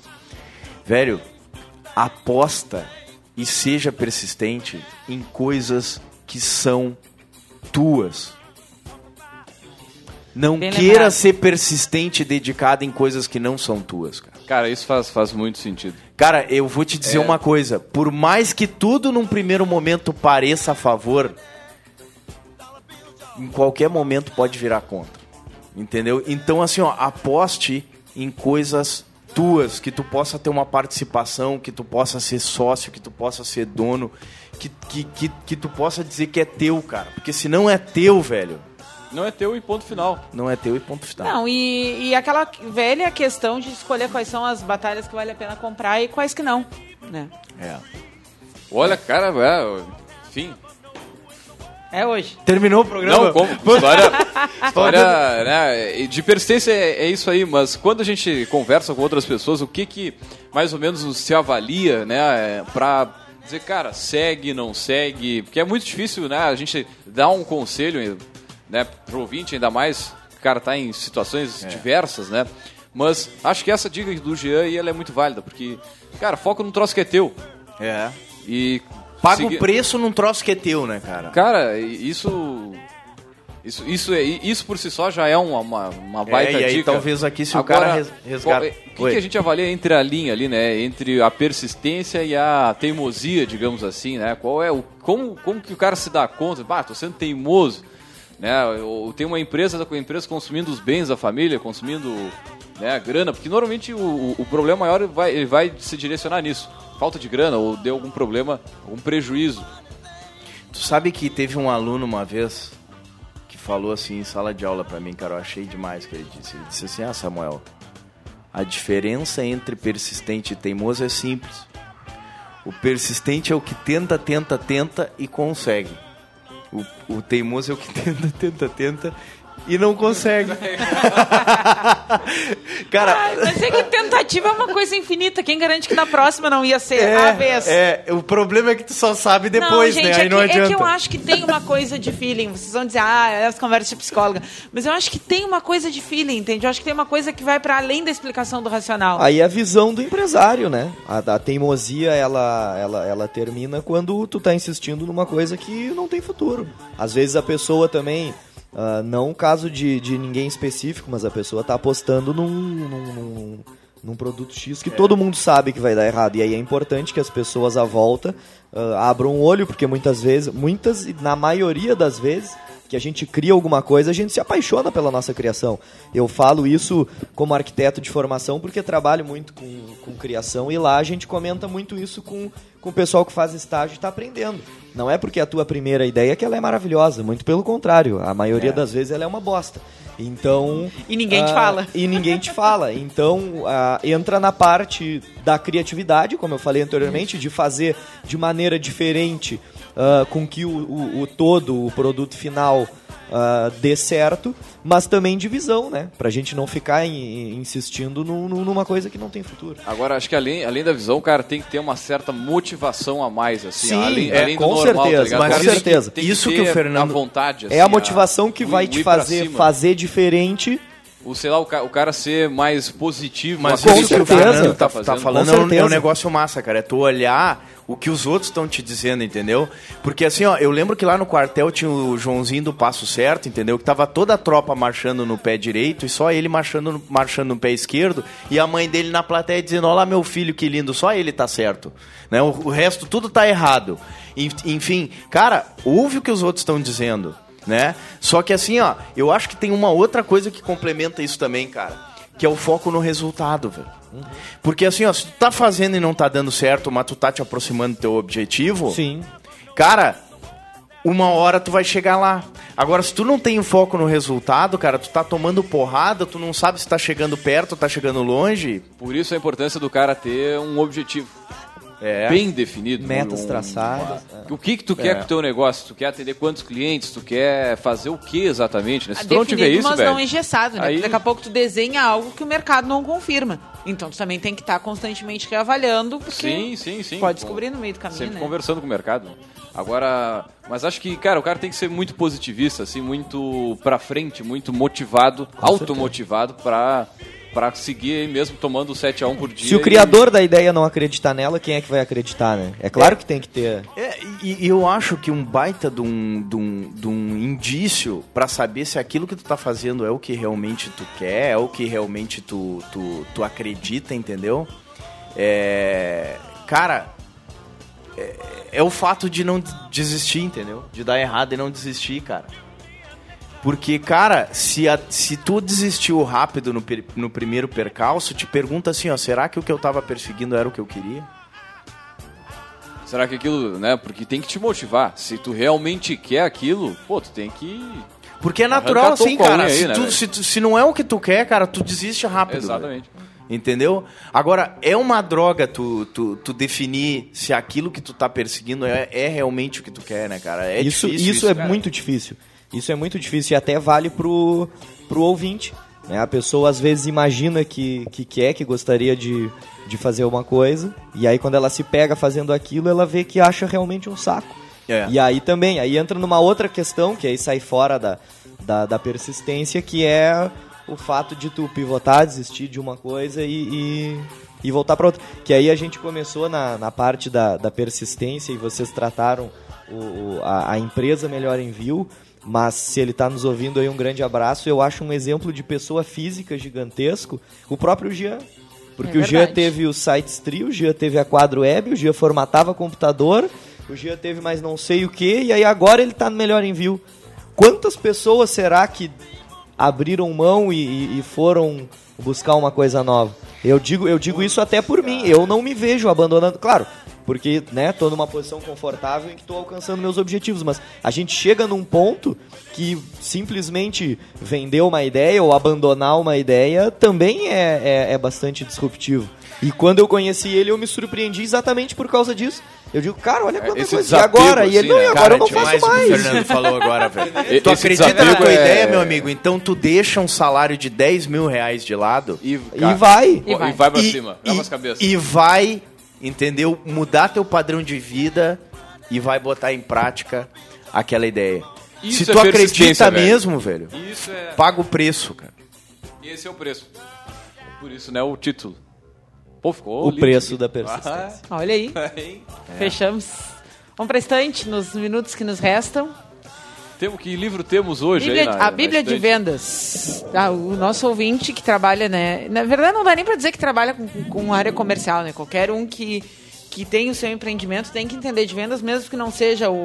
Velho, aposta e seja persistente em coisas que são tuas. Não Bem queira lembrado. ser persistente e dedicado em coisas que não são tuas, cara. Cara, isso faz, faz muito sentido. Cara, eu vou te dizer É. uma coisa. Por mais que tudo num primeiro momento pareça a favor, em qualquer momento pode virar contra. Entendeu? Então, assim, ó, aposte em coisas tuas, que tu possa ter uma participação, que tu possa ser sócio, que tu possa ser dono, que, que, que, que tu possa dizer que é teu, cara. Porque se não é teu, velho, Não é teu e ponto final. não é teu e ponto final. Não, e, e aquela velha questão de escolher quais são as batalhas que vale a pena comprar e quais que não, né? É. Olha, cara, é, enfim. É hoje. Terminou o programa? Não, como? História, [laughs] história né, de persistência é, é isso aí, mas quando a gente conversa com outras pessoas, o que que mais ou menos se avalia, né, pra dizer, cara, segue, não segue, porque é muito difícil, né, a gente dar um conselho, né, pro ouvinte, ainda mais, o cara tá em situações diversas, né, mas acho que essa dica do Jean aí, ela é muito válida, porque, cara, foca no troço que é teu. É. E... Paga segui- o preço num troço que é teu, né, cara? Cara, isso. Isso, isso, é, isso por si só já é uma, uma, uma baita É, e aí dica. talvez aqui se o Agora, cara res- resgata- O que, que a gente avalia entre a linha ali, né? Entre a persistência e a teimosia, digamos assim, né? Qual é o. Como, como que o cara se dá conta? Bah, tô sendo teimoso. Né? Ou tem uma empresa a empresa consumindo os bens da família, consumindo né, a grana, porque normalmente o, o- problema maior vai, vai se direcionar nisso. Falta de grana ou deu algum problema, algum prejuízo. Tu sabe que teve um aluno uma vez que falou assim em sala de aula pra mim, cara, eu achei demais que ele disse. Ele disse assim: "Ah, Samuel, a diferença entre persistente e teimoso é simples. O persistente é o que tenta, tenta, tenta e consegue. O, o teimoso é o que [laughs] tenta, tenta, tenta e não consegue. [laughs] Cara, Ai, mas é que tentativa é uma coisa infinita. Quem garante que na próxima não ia ser a vez? é, o problema é que tu só sabe depois, não, gente, né? Aí é, não que, adianta. é que eu acho que tem uma coisa de feeling. Vocês vão dizer, ah, é as conversas de psicóloga. Mas eu acho que tem uma coisa de feeling, entende? Eu acho que tem uma coisa que vai para além da explicação do racional. Aí a visão do empresário, né? A, a teimosia, ela, ela, ela termina quando tu tá insistindo numa coisa que não tem futuro. Às vezes a pessoa também, ah, não um caso de, de ninguém específico, mas a pessoa tá apostando num, num, num, num produto X que todo mundo sabe que vai dar errado. E aí é importante que as pessoas à volta uh, abram o olho, porque muitas vezes, muitas, e na maioria das vezes, que a gente cria alguma coisa, a gente se apaixona pela nossa criação. Eu falo isso como arquiteto de formação porque trabalho muito com, com criação e lá a gente comenta muito isso com, com o pessoal que faz estágio e está aprendendo. Não é porque é a tua primeira ideia que ela é maravilhosa, muito pelo contrário. A maioria é. das vezes ela é uma bosta. Então. E ninguém te fala. E ninguém te fala. Então, uh, entra na parte da criatividade, como eu falei anteriormente, de fazer de maneira diferente uh, com que o, o, o, todo, o produto final, uh, dê certo, mas também de visão, né? Pra gente não ficar in, insistindo no, no, numa coisa que não tem futuro. Agora, acho que além, além da visão, cara, tem que ter uma certa motivação a mais, assim. Sim, além, é, além com normal, certeza. Tá mas com certeza. Tem tem Isso que, que o Fernando... vontade, assim, é a motivação que vai te fazer fazer diferente o, sei lá, o, ca o, cara ser mais positivo, mas com isso certeza. que o Fernando tá, tá, tá falando é um, é um, negócio massa, cara. É tu olhar o que os outros estão te dizendo, entendeu? Porque assim, ó, eu lembro que lá no quartel tinha o Joãozinho do Passo Certo, entendeu? Que tava toda a tropa marchando no pé direito e só ele marchando, marchando no pé esquerdo e a mãe dele na plateia dizendo: Olha lá, meu filho, que lindo, só ele tá certo. Né? O, o resto tudo tá errado. Enfim, cara, ouve o que os outros estão dizendo né? Só que assim, ó, eu acho que tem uma outra coisa que complementa isso também, cara, que é o foco no resultado, velho. Porque assim, ó, se tu tá fazendo e não tá dando certo, mas tu tá te aproximando do teu objetivo, Sim. cara, uma hora tu vai chegar lá. Agora, se tu não tem foco no resultado, cara, tu tá tomando porrada, tu não sabe se tá chegando perto tá chegando longe. Por isso a importância do cara ter um objetivo é. bem definido. Metas um, traçadas. Um, o que que tu é. quer com o teu negócio? Tu quer atender quantos clientes? Tu quer fazer o que exatamente? Né? Se tu não tiver isso, mas velho, não engessado, né? Aí... Daqui a pouco tu desenha algo que o mercado não confirma. Então tu também tem que estar tá constantemente reavaliando, porque sim, sim, sim. pode descobrir no meio do caminho, Sempre né? conversando com o mercado. Agora, mas acho que, cara, o cara tem que ser muito positivista, assim, muito pra frente, muito motivado, com automotivado para para seguir aí mesmo tomando 7 a 1 por dia. Se o criador e... da ideia não acreditar nela, quem é que vai acreditar, né? É claro é, que tem que ter. É, e, e, eu acho que um baita de um, de um, de um indício para saber se aquilo que tu tá fazendo é o que realmente tu quer, é o que realmente tu, tu, tu acredita, entendeu? É, cara, é, é o fato de não desistir, entendeu? De dar errado e não desistir, cara. Porque, cara, se, a, se tu desistiu rápido no, no primeiro percalço, te pergunta assim, ó, será que o que eu tava perseguindo era o que eu queria? Será que aquilo, né? Porque tem que te motivar. Se tu realmente quer aquilo, pô, tu tem que. Porque é natural assim, cara. Aí, se, né, tu, se, tu, se, não é o que tu quer, cara, tu desiste rápido. Exatamente. Véio. Entendeu? Agora, é uma droga tu, tu, tu, definir se aquilo que tu tá perseguindo é, é realmente o que tu quer, né, cara? É isso, isso, isso, é cara. muito difícil. Isso é muito difícil e até vale pro, pro ouvinte. Né? A pessoa às vezes imagina que, que quer, que gostaria de, de fazer uma coisa, e aí quando ela se pega fazendo aquilo, ela vê que acha realmente um saco. É. E aí também, aí entra numa outra questão, que aí sai fora da, da, da persistência, que é o fato de tu pivotar, desistir de uma coisa e, e, e voltar para outra. Que aí a gente começou na, na parte da, da persistência e vocês trataram o, a, a empresa Melhor Envio, mas se ele está nos ouvindo aí, um grande abraço. Eu acho um exemplo de pessoa física gigantesco, o próprio Jean. Porque é o Jean teve o Sites Trio, o Jean teve a Quadro Web, o Jean formatava computador, o Jean teve mais não sei o que, e aí agora ele está no melhor envio. Quantas pessoas será que abriram mão e, e, foram buscar uma coisa nova? Eu digo, eu digo isso até por mim. Eu não me vejo abandonando. Claro, porque, né, tô numa posição confortável em que tô alcançando meus objetivos, mas a gente chega num ponto que simplesmente vender uma ideia ou abandonar uma ideia também é, é, é bastante disruptivo. E quando eu conheci ele, eu me surpreendi exatamente por causa disso. Eu digo, cara, olha quanta Esse coisa. E agora? Assim, e ele, não, e agora cara, eu não faço mais. mais. O Fernando falou agora, velho. [laughs] tu acredita na tua é... ideia, meu amigo? Então tu deixa um salário de 10 mil reais de lado e, cara, e vai. E vai, e vai pra e, cima. E, e vai entendeu? Mudar teu padrão de vida e vai botar em prática aquela ideia. Isso Se tu é acredita velho. mesmo, velho, é... paga o preço, cara. E esse é o preço. Por isso, né, o título. Pô, ficou o lindo, preço da persistência. Ah, olha aí. [laughs] É. Fechamos. Vamos para estante nos minutos que nos restam. Temos que livro temos hoje Bíblia- aí na, a Bíblia de vendas. Ah, o nosso ouvinte que trabalha, né? Na verdade, não dá nem para dizer que trabalha com, com área comercial, né? Qualquer um que, que tem o seu empreendimento tem que entender de vendas, mesmo que não seja o,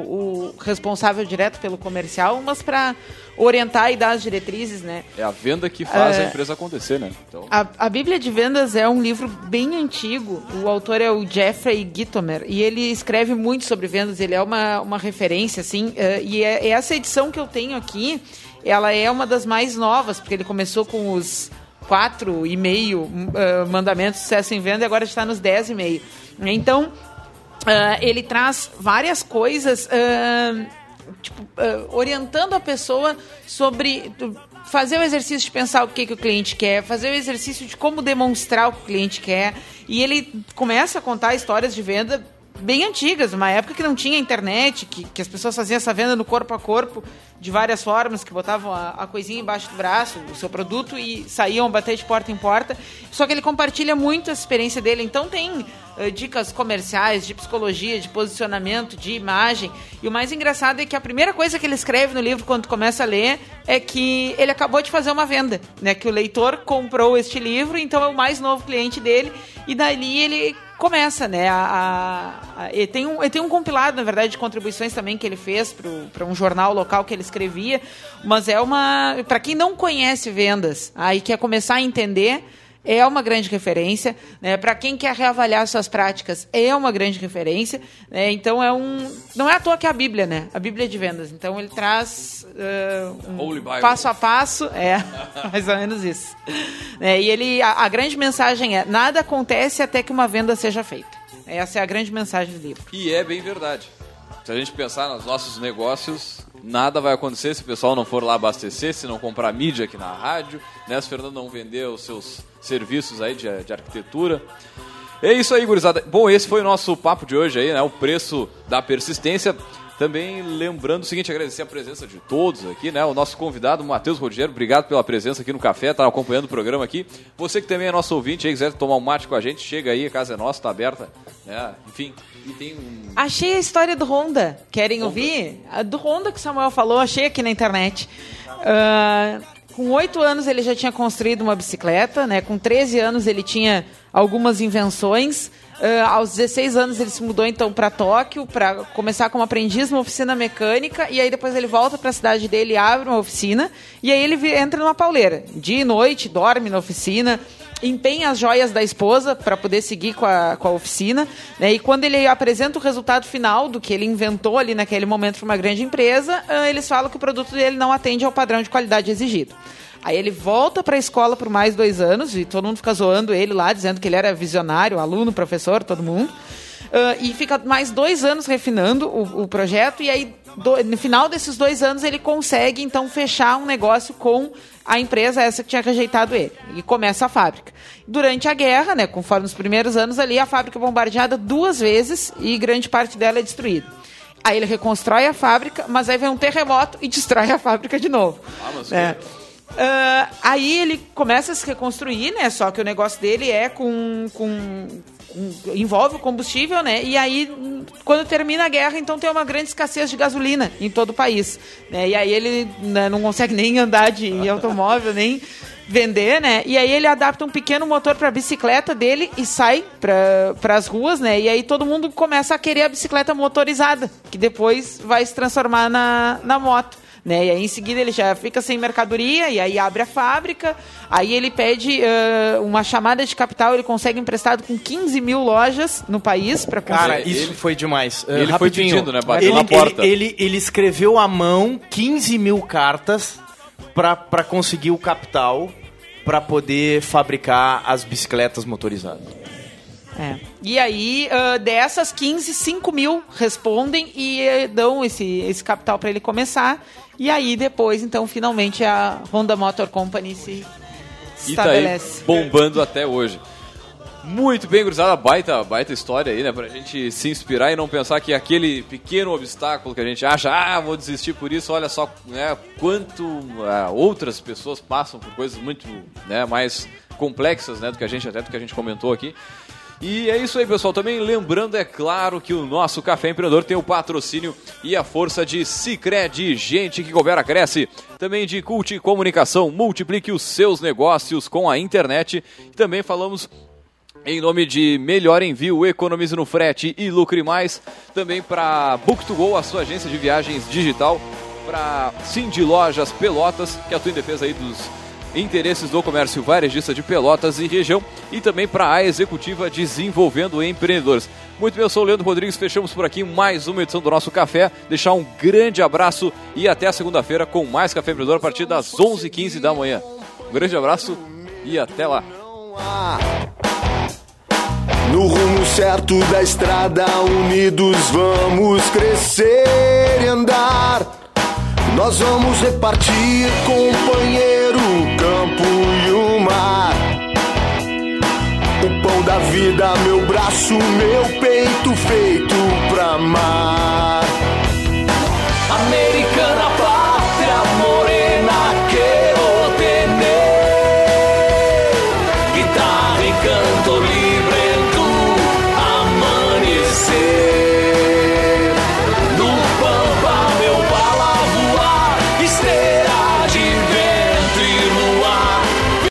o responsável direto pelo comercial, mas para orientar e dar as diretrizes, né? É a venda que faz É. a empresa acontecer, né? Então, A, a Bíblia de Vendas é um livro bem antigo. O autor é o Jeffrey Gitomer e ele escreve muito sobre vendas. Ele é uma, uma referência, assim. eh, e é, essa edição que eu tenho aqui, ela é uma das mais novas, porque ele começou com os quatro e meio eh, mandamentos de sucesso em venda e agora está nos dez e meio. Então, ah, ele traz várias coisas, ah, tipo, ah, orientando a pessoa sobre fazer o exercício de pensar o que, que o cliente quer, fazer o exercício de como demonstrar o que o cliente quer. E ele começa a contar histórias de venda bem antigas, uma época que não tinha internet, que, que as pessoas faziam essa venda no corpo a corpo de várias formas, que botavam a, a coisinha embaixo do braço, o seu produto, e saíam bater de porta em porta. Só que ele compartilha muito a experiência dele. Então tem eh, dicas comerciais, de psicologia, de posicionamento, de imagem. E o mais engraçado é que a primeira coisa que ele escreve no livro, quando começa a ler, é que ele acabou de fazer uma venda, né? Que o leitor comprou este livro, então é o mais novo cliente dele, e dali ele começa, né? A, a- a- tem um, ele tem um compilado, na verdade, de contribuições também que ele fez para um jornal local que ele escrevia, mas é uma. Para quem não conhece vendas, aí quer começar a entender. É uma grande referência, né? Para quem quer reavaliar suas práticas, é uma grande referência, né? Então é um, não é à toa que é a Bíblia, né? A Bíblia de vendas. Então ele traz uh, um passo a passo, é [laughs] mais ou menos isso. É, e ele, a, a grande mensagem é: nada acontece até que uma venda seja feita. Essa é a grande mensagem do livro. E é bem verdade. Se a gente pensar nos nossos negócios, nada vai acontecer se o pessoal não for lá abastecer, se não comprar mídia aqui na rádio, né? Se o Fernando não vender os seus serviços aí de, de arquitetura. É isso aí, gurizada. Bom, esse foi o nosso papo de hoje aí, né? O preço da persistência. Também lembrando o seguinte, agradecer a presença de todos aqui, né? O nosso convidado, Matheus Rogério, obrigado pela presença aqui no café, tá acompanhando o programa aqui. Você que também é nosso ouvinte aí, quiser tomar um mate com a gente, chega aí, a casa é nossa, tá aberta, né? Enfim, e tem um Achei a história do Honda. Querem ouvir? A do Honda que o Samuel falou, achei aqui na internet. Ah, com oito anos ele já tinha construído uma bicicleta, né? Com 13 anos ele tinha algumas invenções. Ah, aos 16 anos ele se mudou então para Tóquio para começar como aprendiz numa oficina mecânica e aí depois ele volta para a cidade dele, abre uma oficina e aí ele entra numa pauleira. Dia e noite, dorme na oficina, empenha as joias da esposa para poder seguir com a, com a oficina. Né? E quando ele apresenta o resultado final do que ele inventou ali naquele momento para uma grande empresa, ah, eles falam que o produto dele não atende ao padrão de qualidade exigido. Aí ele volta para a escola por mais dois anos e todo mundo fica zoando ele lá, dizendo que ele era visionário, aluno, professor, todo mundo. Ah, e fica mais dois anos refinando o, o projeto e aí do- no final desses dois anos ele consegue então fechar um negócio com a empresa essa que tinha rejeitado ele. E começa a fábrica. Durante a guerra né conforme os primeiros anos ali a fábrica é bombardeada duas vezes e grande parte dela é destruída. Aí ele reconstrói a fábrica mas aí vem um terremoto e destrói a fábrica de novo. Ah, mas né? Ah, aí ele começa a se reconstruir, né? Só que o negócio dele é com, com, com- envolve o combustível, né? E aí quando termina a guerra, então tem uma grande escassez de gasolina em todo o país, né? E aí ele né, não consegue nem andar de automóvel, nem vender, né? E aí ele adapta um pequeno motor para a bicicleta dele e sai para as ruas, né? E aí todo mundo começa a querer a bicicleta motorizada, que depois vai se transformar na, na moto. Né? E aí em seguida ele já fica sem mercadoria e aí abre a fábrica. Aí ele pede ah, uma chamada de capital, ele consegue emprestado com 15 mil lojas no país para Cara, Ele- isso foi demais. Uh, ele foi pedindo, né? Bateu Ele, na porta. Ele, ele, ele escreveu à mão 15 mil cartas para conseguir o capital para poder fabricar as bicicletas motorizadas. É. E aí, ah, dessas 15, 5 mil respondem e eh, dão esse, esse capital para ele começar. E aí, depois, então, finalmente a Honda Motor Company se E tá estabelece. bombando até hoje. Muito bem, gurizada, baita, baita história aí, né? Pra gente se inspirar e não pensar que aquele pequeno obstáculo que a gente acha, ah, vou desistir por isso, olha só né, quanto ah, outras pessoas passam por coisas muito né, mais complexas né, do que a gente até do que a gente comentou aqui. E é isso aí, pessoal. Também lembrando, é claro, que o nosso Café Empreendedor tem o patrocínio e a força de Cicred, gente que coopera, cresce. Também de Cult Comunicação, multiplique os seus negócios com a internet. Também falamos em nome de Melhor Envio, economize no frete e lucre mais. Também para Book2Go, a sua agência de viagens digital. Para Cindy Lojas Pelotas, que atua em defesa aí dos interesses do comércio varejista de Pelotas e região e também para a Executiva Desenvolvendo Empreendedores. Muito bem, eu sou o Leandro Rodrigues, fechamos por aqui mais uma edição do nosso café. Deixar um grande abraço e até segunda-feira com mais Café Empreendedor a partir das 11h15 da manhã. Um grande abraço e até lá. No rumo certo da estrada, unidos vamos crescer e andar. Nós vamos repartir, companheiro, campo e o mar. O pão da vida, meu braço, meu peito feito pra amar.